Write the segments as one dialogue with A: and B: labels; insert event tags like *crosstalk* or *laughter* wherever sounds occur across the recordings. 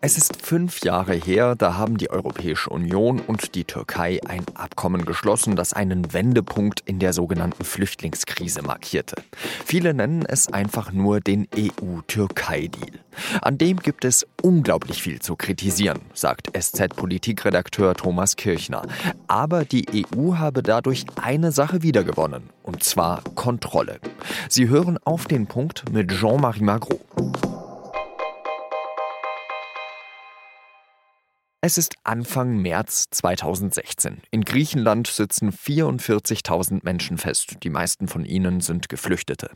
A: Es ist fünf Jahre her, da haben die Europäische Union und die Türkei ein Abkommen geschlossen, das einen Wendepunkt in der sogenannten Flüchtlingskrise markierte. Viele nennen es einfach nur den EU-Türkei-Deal. An dem gibt es unglaublich viel zu kritisieren, sagt SZ-Politikredakteur Thomas Kirchner. Aber die EU habe dadurch eine Sache wiedergewonnen, und zwar Kontrolle. Sie hören auf den Punkt mit Jean-Marie Magro. Es ist Anfang März 2016. In Griechenland sitzen 44.000 Menschen fest. Die meisten von ihnen sind Geflüchtete.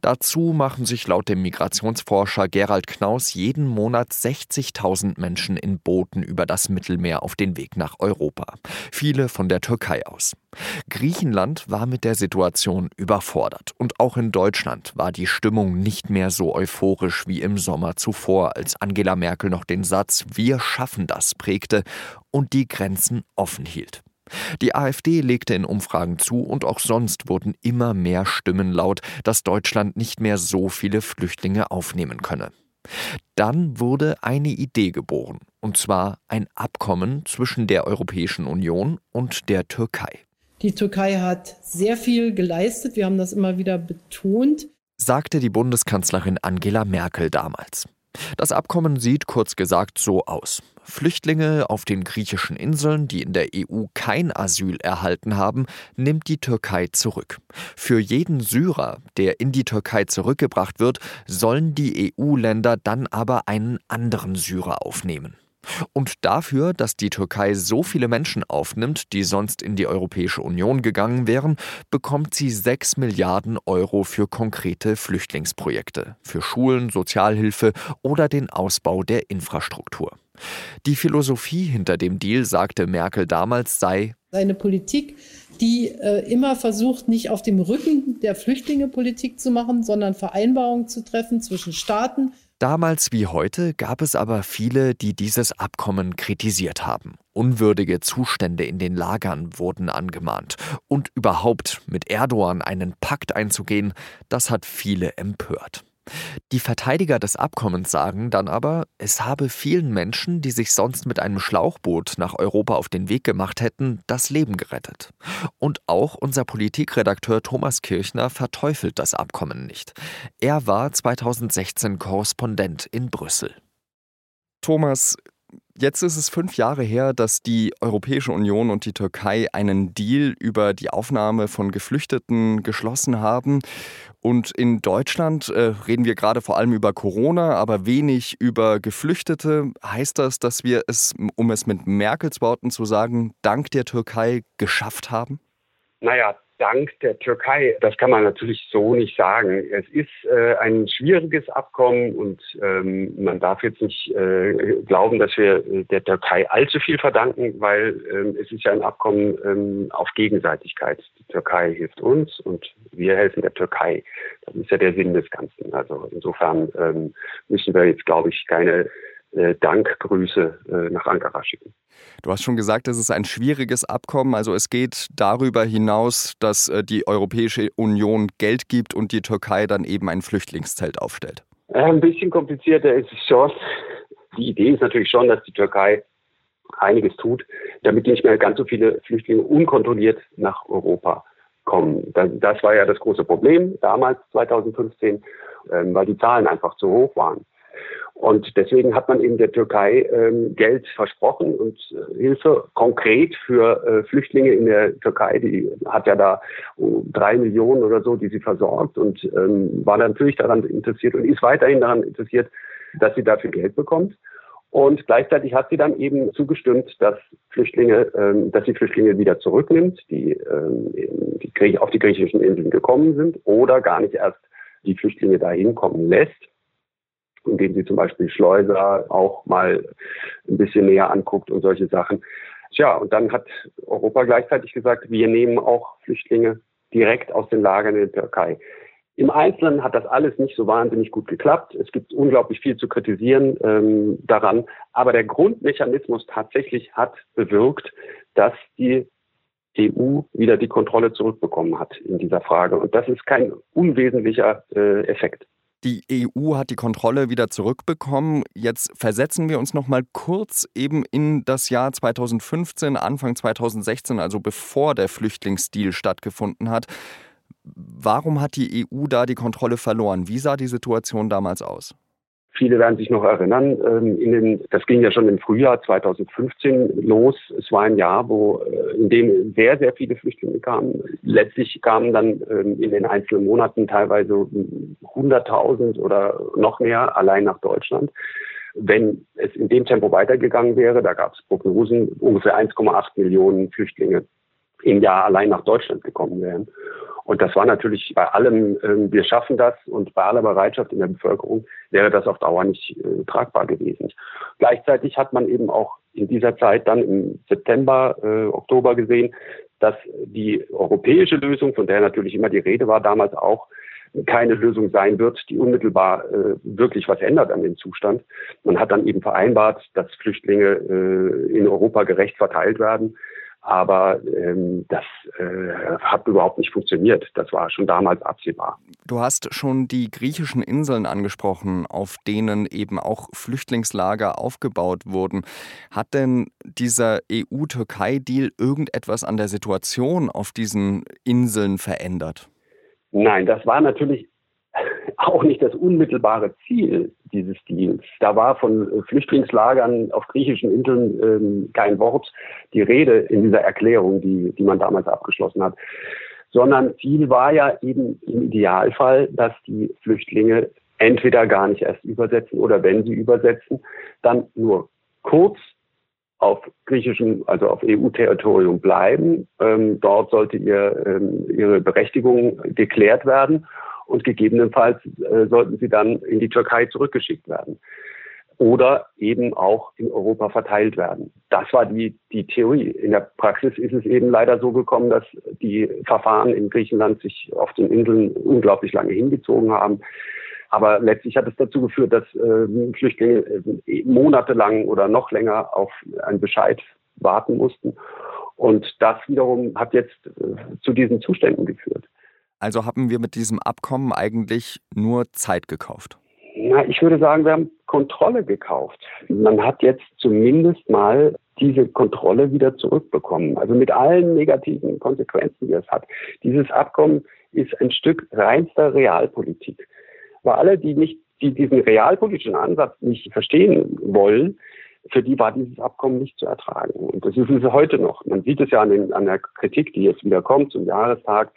A: Dazu machen sich laut dem Migrationsforscher Gerald Knaus jeden Monat 60.000 Menschen in Booten über das Mittelmeer auf den Weg nach Europa. Viele von der Türkei aus. Griechenland war mit der Situation überfordert. Und auch in Deutschland war die Stimmung nicht mehr so euphorisch wie im Sommer zuvor, als Angela Merkel noch den Satz Wir schaffen das prägte und die Grenzen offen hielt. Die AfD legte in Umfragen zu und auch sonst wurden immer mehr Stimmen laut, dass Deutschland nicht mehr so viele Flüchtlinge aufnehmen könne. Dann wurde eine Idee geboren, und zwar ein Abkommen zwischen der Europäischen Union und der Türkei.
B: Die Türkei hat sehr viel geleistet, wir haben das immer wieder betont,
A: sagte die Bundeskanzlerin Angela Merkel damals. Das Abkommen sieht kurz gesagt so aus. Flüchtlinge auf den griechischen Inseln, die in der EU kein Asyl erhalten haben, nimmt die Türkei zurück. Für jeden Syrer, der in die Türkei zurückgebracht wird, sollen die EU-Länder dann aber einen anderen Syrer aufnehmen. Und dafür, dass die Türkei so viele Menschen aufnimmt, die sonst in die Europäische Union gegangen wären, bekommt sie 6 Milliarden Euro für konkrete Flüchtlingsprojekte, für Schulen, Sozialhilfe oder den Ausbau der Infrastruktur. Die Philosophie hinter dem Deal, sagte Merkel damals, sei
B: eine Politik, die äh, immer versucht, nicht auf dem Rücken der Flüchtlinge Politik zu machen, sondern Vereinbarungen zu treffen zwischen Staaten,
A: Damals wie heute gab es aber viele, die dieses Abkommen kritisiert haben. Unwürdige Zustände in den Lagern wurden angemahnt. Und überhaupt mit Erdogan einen Pakt einzugehen, das hat viele empört. Die Verteidiger des Abkommens sagen dann aber, es habe vielen Menschen, die sich sonst mit einem Schlauchboot nach Europa auf den Weg gemacht hätten, das Leben gerettet. Und auch unser Politikredakteur Thomas Kirchner verteufelt das Abkommen nicht. Er war 2016 Korrespondent in Brüssel. Thomas, Jetzt ist es fünf Jahre her, dass die Europäische Union und die Türkei einen Deal über die Aufnahme von Geflüchteten geschlossen haben. Und in Deutschland äh, reden wir gerade vor allem über Corona, aber wenig über Geflüchtete. Heißt das, dass wir es, um es mit Merkels Worten zu sagen, dank der Türkei geschafft haben?
C: Naja, dank der Türkei. Das kann man natürlich so nicht sagen. Es ist äh, ein schwieriges Abkommen und ähm, man darf jetzt nicht äh, glauben, dass wir äh, der Türkei allzu viel verdanken, weil ähm, es ist ja ein Abkommen ähm, auf Gegenseitigkeit. Die Türkei hilft uns und wir helfen der Türkei. Das ist ja der Sinn des Ganzen. Also insofern ähm, müssen wir jetzt, glaube ich, keine Dankgrüße äh, nach Ankara schicken.
A: Du hast schon gesagt, es ist ein schwieriges Abkommen. Also es geht darüber hinaus, dass äh, die Europäische Union Geld gibt und die Türkei dann eben ein Flüchtlingszelt aufstellt.
C: Ein bisschen komplizierter ist es schon. Die Idee ist natürlich schon, dass die Türkei einiges tut, damit nicht mehr ganz so viele Flüchtlinge unkontrolliert nach Europa kommen. Das war ja das große Problem damals, 2015, ähm, weil die Zahlen einfach zu hoch waren. Und deswegen hat man eben der Türkei ähm, Geld versprochen und äh, Hilfe konkret für äh, Flüchtlinge in der Türkei. Die hat ja da uh, drei Millionen oder so, die sie versorgt und ähm, war natürlich daran interessiert und ist weiterhin daran interessiert, dass sie dafür Geld bekommt. Und gleichzeitig hat sie dann eben zugestimmt, dass Flüchtlinge, ähm, dass sie Flüchtlinge wieder zurücknimmt, die, ähm, die auf die griechischen Inseln gekommen sind oder gar nicht erst die Flüchtlinge dahin kommen lässt indem sie zum Beispiel Schleuser auch mal ein bisschen näher anguckt und solche Sachen. Tja, und dann hat Europa gleichzeitig gesagt, wir nehmen auch Flüchtlinge direkt aus den Lagern in der Türkei. Im Einzelnen hat das alles nicht so wahnsinnig gut geklappt. Es gibt unglaublich viel zu kritisieren ähm, daran. Aber der Grundmechanismus tatsächlich hat bewirkt, dass die EU wieder die Kontrolle zurückbekommen hat in dieser Frage. Und das ist kein unwesentlicher äh, Effekt.
A: Die EU hat die Kontrolle wieder zurückbekommen. Jetzt versetzen wir uns noch mal kurz eben in das Jahr 2015, Anfang 2016, also bevor der Flüchtlingsdeal stattgefunden hat. Warum hat die EU da die Kontrolle verloren? Wie sah die Situation damals aus?
C: Viele werden sich noch erinnern, ähm, in den, das ging ja schon im Frühjahr 2015 los. Es war ein Jahr, wo, äh, in dem sehr, sehr viele Flüchtlinge kamen. Letztlich kamen dann ähm, in den einzelnen Monaten teilweise 100.000 oder noch mehr allein nach Deutschland. Wenn es in dem Tempo weitergegangen wäre, da gab es Prognosen, ungefähr 1,8 Millionen Flüchtlinge im Jahr allein nach Deutschland gekommen wären. Und das war natürlich bei allem, äh, wir schaffen das und bei aller Bereitschaft in der Bevölkerung wäre das auf Dauer nicht äh, tragbar gewesen. Gleichzeitig hat man eben auch in dieser Zeit dann im September, äh, Oktober gesehen, dass die europäische Lösung, von der natürlich immer die Rede war, damals auch keine Lösung sein wird, die unmittelbar äh, wirklich was ändert an dem Zustand. Man hat dann eben vereinbart, dass Flüchtlinge äh, in Europa gerecht verteilt werden. Aber ähm, das äh, hat überhaupt nicht funktioniert. Das war schon damals absehbar.
A: Du hast schon die griechischen Inseln angesprochen, auf denen eben auch Flüchtlingslager aufgebaut wurden. Hat denn dieser EU-Türkei-Deal irgendetwas an der Situation auf diesen Inseln verändert?
C: Nein, das war natürlich auch nicht das unmittelbare Ziel dieses Deals. Da war von äh, Flüchtlingslagern auf griechischen Inseln ähm, kein Wort die Rede in dieser Erklärung, die, die man damals abgeschlossen hat. Sondern Ziel war ja eben im Idealfall, dass die Flüchtlinge entweder gar nicht erst übersetzen oder wenn sie übersetzen, dann nur kurz auf griechischem, also auf EU-Territorium bleiben. Ähm, dort sollte ihr, ähm, ihre Berechtigung geklärt werden und gegebenenfalls äh, sollten sie dann in die Türkei zurückgeschickt werden oder eben auch in Europa verteilt werden. Das war die, die Theorie. In der Praxis ist es eben leider so gekommen, dass die Verfahren in Griechenland sich auf den Inseln unglaublich lange hingezogen haben. Aber letztlich hat es dazu geführt, dass äh, Flüchtlinge äh, monatelang oder noch länger auf einen Bescheid warten mussten. Und das wiederum hat jetzt äh, zu diesen Zuständen geführt.
A: Also haben wir mit diesem Abkommen eigentlich nur Zeit gekauft?
C: Na, ich würde sagen, wir haben Kontrolle gekauft. Man hat jetzt zumindest mal diese Kontrolle wieder zurückbekommen. Also mit allen negativen Konsequenzen, die es hat. Dieses Abkommen ist ein Stück reinster Realpolitik. Weil alle, die nicht, die diesen realpolitischen Ansatz nicht verstehen wollen, für die war dieses Abkommen nicht zu ertragen. Und das ist es heute noch. Man sieht es ja an, den, an der Kritik, die jetzt wieder kommt zum Jahrestag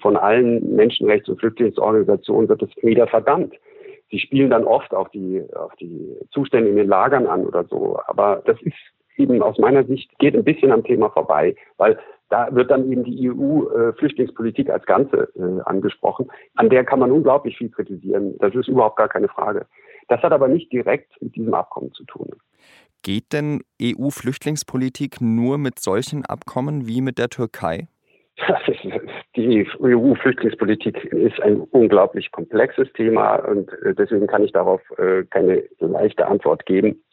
C: von allen Menschenrechts- und Flüchtlingsorganisationen wird es wieder verdammt. Sie spielen dann oft auf die, auf die Zustände in den Lagern an oder so. Aber das ist eben aus meiner Sicht, geht ein bisschen am Thema vorbei, weil da wird dann eben die EU-Flüchtlingspolitik äh, als Ganze äh, angesprochen. An der kann man unglaublich viel kritisieren. Das ist überhaupt gar keine Frage. Das hat aber nicht direkt mit diesem Abkommen zu tun.
A: Geht denn EU-Flüchtlingspolitik nur mit solchen Abkommen wie mit der Türkei? *laughs*
C: Die EU-Flüchtlingspolitik ist ein unglaublich komplexes Thema und äh, deswegen kann ich darauf äh, keine leichte Antwort geben.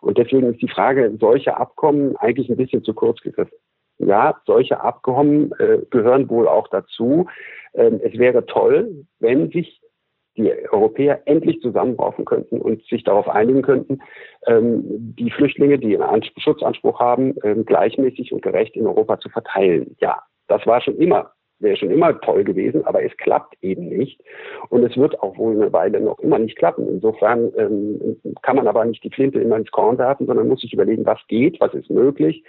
C: Und deswegen ist die Frage solche Abkommen eigentlich ein bisschen zu kurz gegriffen. Ja, solche Abkommen äh, gehören wohl auch dazu. Ähm, es wäre toll, wenn sich die Europäer endlich zusammenraufen könnten und sich darauf einigen könnten, ähm, die Flüchtlinge, die einen Schutzanspruch haben, ähm, gleichmäßig und gerecht in Europa zu verteilen. Ja, das war schon immer, wäre schon immer toll gewesen, aber es klappt eben nicht. Und es wird auch wohl eine Weile noch immer nicht klappen. Insofern ähm, kann man aber nicht die Flinte immer ins Korn werfen, sondern muss sich überlegen, was geht, was ist möglich.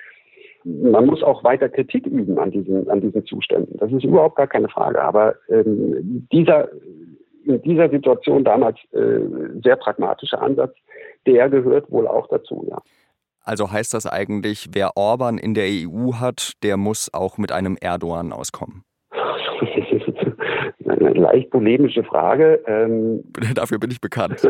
C: Man muss auch weiter Kritik üben an diesen, an diesen Zuständen. Das ist überhaupt gar keine Frage. Aber ähm, dieser, in dieser Situation damals äh, sehr pragmatischer Ansatz, der gehört wohl auch dazu, ja.
A: Also heißt das eigentlich, wer Orban in der EU hat, der muss auch mit einem Erdogan auskommen?
C: Eine leicht polemische Frage. Ähm *laughs*
A: Dafür bin ich bekannt.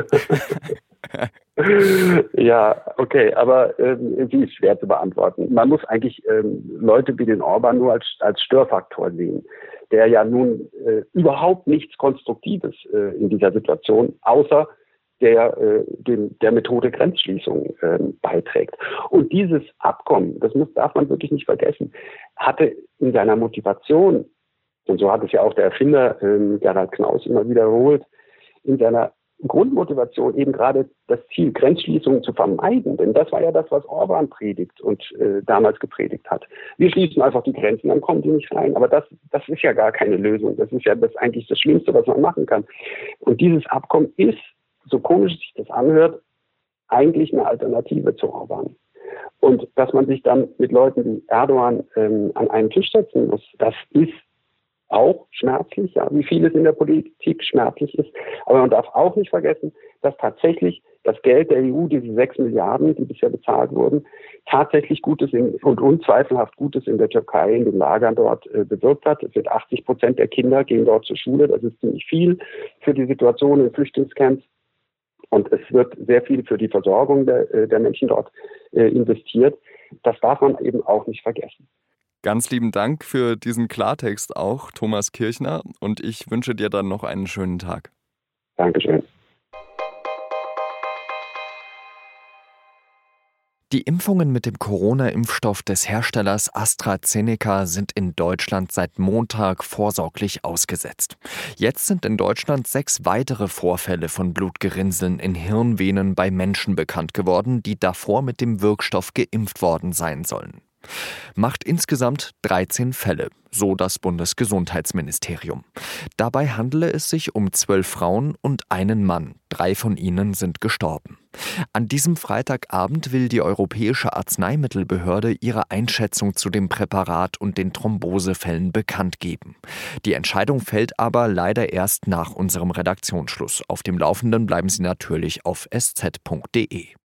A: *laughs*
C: ja, okay, aber ähm, sie ist schwer zu beantworten. Man muss eigentlich ähm, Leute wie den Orban nur als, als Störfaktor sehen, der ja nun äh, überhaupt nichts Konstruktives äh, in dieser Situation, außer der, äh, dem, der Methode Grenzschließung äh, beiträgt. Und dieses Abkommen, das muss, darf man wirklich nicht vergessen, hatte in seiner Motivation, und so hat es ja auch der Erfinder äh, Gerhard Knaus immer wiederholt, in seiner Grundmotivation eben gerade das Ziel, Grenzschließungen zu vermeiden. Denn das war ja das, was Orban predigt und äh, damals gepredigt hat. Wir schließen einfach die Grenzen, dann kommen die nicht rein. Aber das, das ist ja gar keine Lösung. Das ist ja das eigentlich das Schlimmste, was man machen kann. Und dieses Abkommen ist, so komisch sich das anhört, eigentlich eine Alternative zu Orban. Und dass man sich dann mit Leuten wie Erdogan ähm, an einen Tisch setzen muss, das ist auch schmerzlich, ja, wie vieles in der Politik schmerzlich ist. Aber man darf auch nicht vergessen, dass tatsächlich das Geld der EU, diese sechs Milliarden, die bisher bezahlt wurden, tatsächlich Gutes in, und unzweifelhaft Gutes in der Türkei, in den Lagern dort äh, bewirkt hat. Es wird 80 Prozent der Kinder gehen dort zur Schule. Das ist ziemlich viel für die Situation in Flüchtlingscamps. Und es wird sehr viel für die Versorgung der, äh, der Menschen dort äh, investiert. Das darf man eben auch nicht vergessen.
A: Ganz lieben Dank für diesen Klartext auch, Thomas Kirchner, und ich wünsche dir dann noch einen schönen Tag.
C: Dankeschön.
A: Die Impfungen mit dem Corona-Impfstoff des Herstellers AstraZeneca sind in Deutschland seit Montag vorsorglich ausgesetzt. Jetzt sind in Deutschland sechs weitere Vorfälle von Blutgerinnseln in Hirnvenen bei Menschen bekannt geworden, die davor mit dem Wirkstoff geimpft worden sein sollen macht insgesamt 13 Fälle, so das Bundesgesundheitsministerium. Dabei handele es sich um zwölf Frauen und einen Mann. Drei von ihnen sind gestorben. An diesem Freitagabend will die Europäische Arzneimittelbehörde ihre Einschätzung zu dem Präparat und den Thrombosefällen bekannt geben. Die Entscheidung fällt aber leider erst nach unserem Redaktionsschluss. Auf dem Laufenden bleiben Sie natürlich auf sz.de.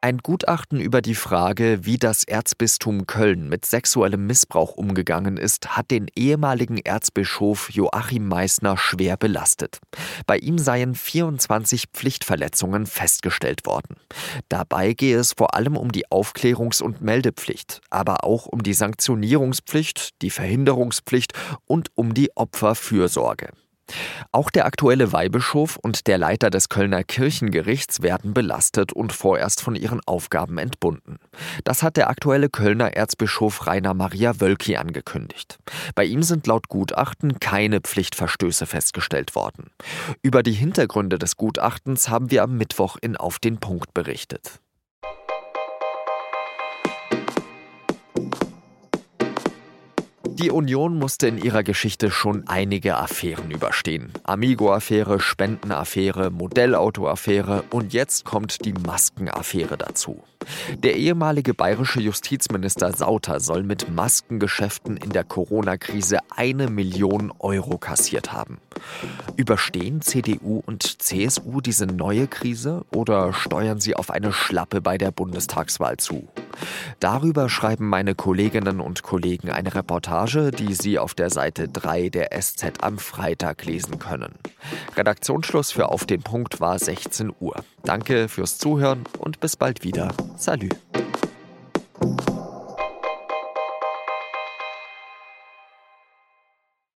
A: Ein Gutachten über die Frage, wie das Erzbistum Köln mit sexuellem Missbrauch umgegangen ist, hat den ehemaligen Erzbischof Joachim Meissner schwer belastet. Bei ihm seien 24 Pflichtverletzungen festgestellt worden. Dabei gehe es vor allem um die Aufklärungs- und Meldepflicht, aber auch um die Sanktionierungspflicht, die Verhinderungspflicht und um die Opferfürsorge. Auch der aktuelle Weihbischof und der Leiter des Kölner Kirchengerichts werden belastet und vorerst von ihren Aufgaben entbunden. Das hat der aktuelle Kölner Erzbischof Rainer Maria Wölki angekündigt. Bei ihm sind laut Gutachten keine Pflichtverstöße festgestellt worden. Über die Hintergründe des Gutachtens haben wir am Mittwoch in Auf den Punkt berichtet. Die Union musste in ihrer Geschichte schon einige Affären überstehen. Amigo-Affäre, Spendenaffäre, Modellauto-Affäre und jetzt kommt die Maskenaffäre dazu. Der ehemalige bayerische Justizminister Sauter soll mit Maskengeschäften in der Corona-Krise eine Million Euro kassiert haben. Überstehen CDU und CSU diese neue Krise oder steuern sie auf eine Schlappe bei der Bundestagswahl zu? Darüber schreiben meine Kolleginnen und Kollegen eine Reportage, die Sie auf der Seite 3 der SZ am Freitag lesen können. Redaktionsschluss für Auf den Punkt war 16 Uhr. Danke fürs Zuhören und bis bald wieder. Salü.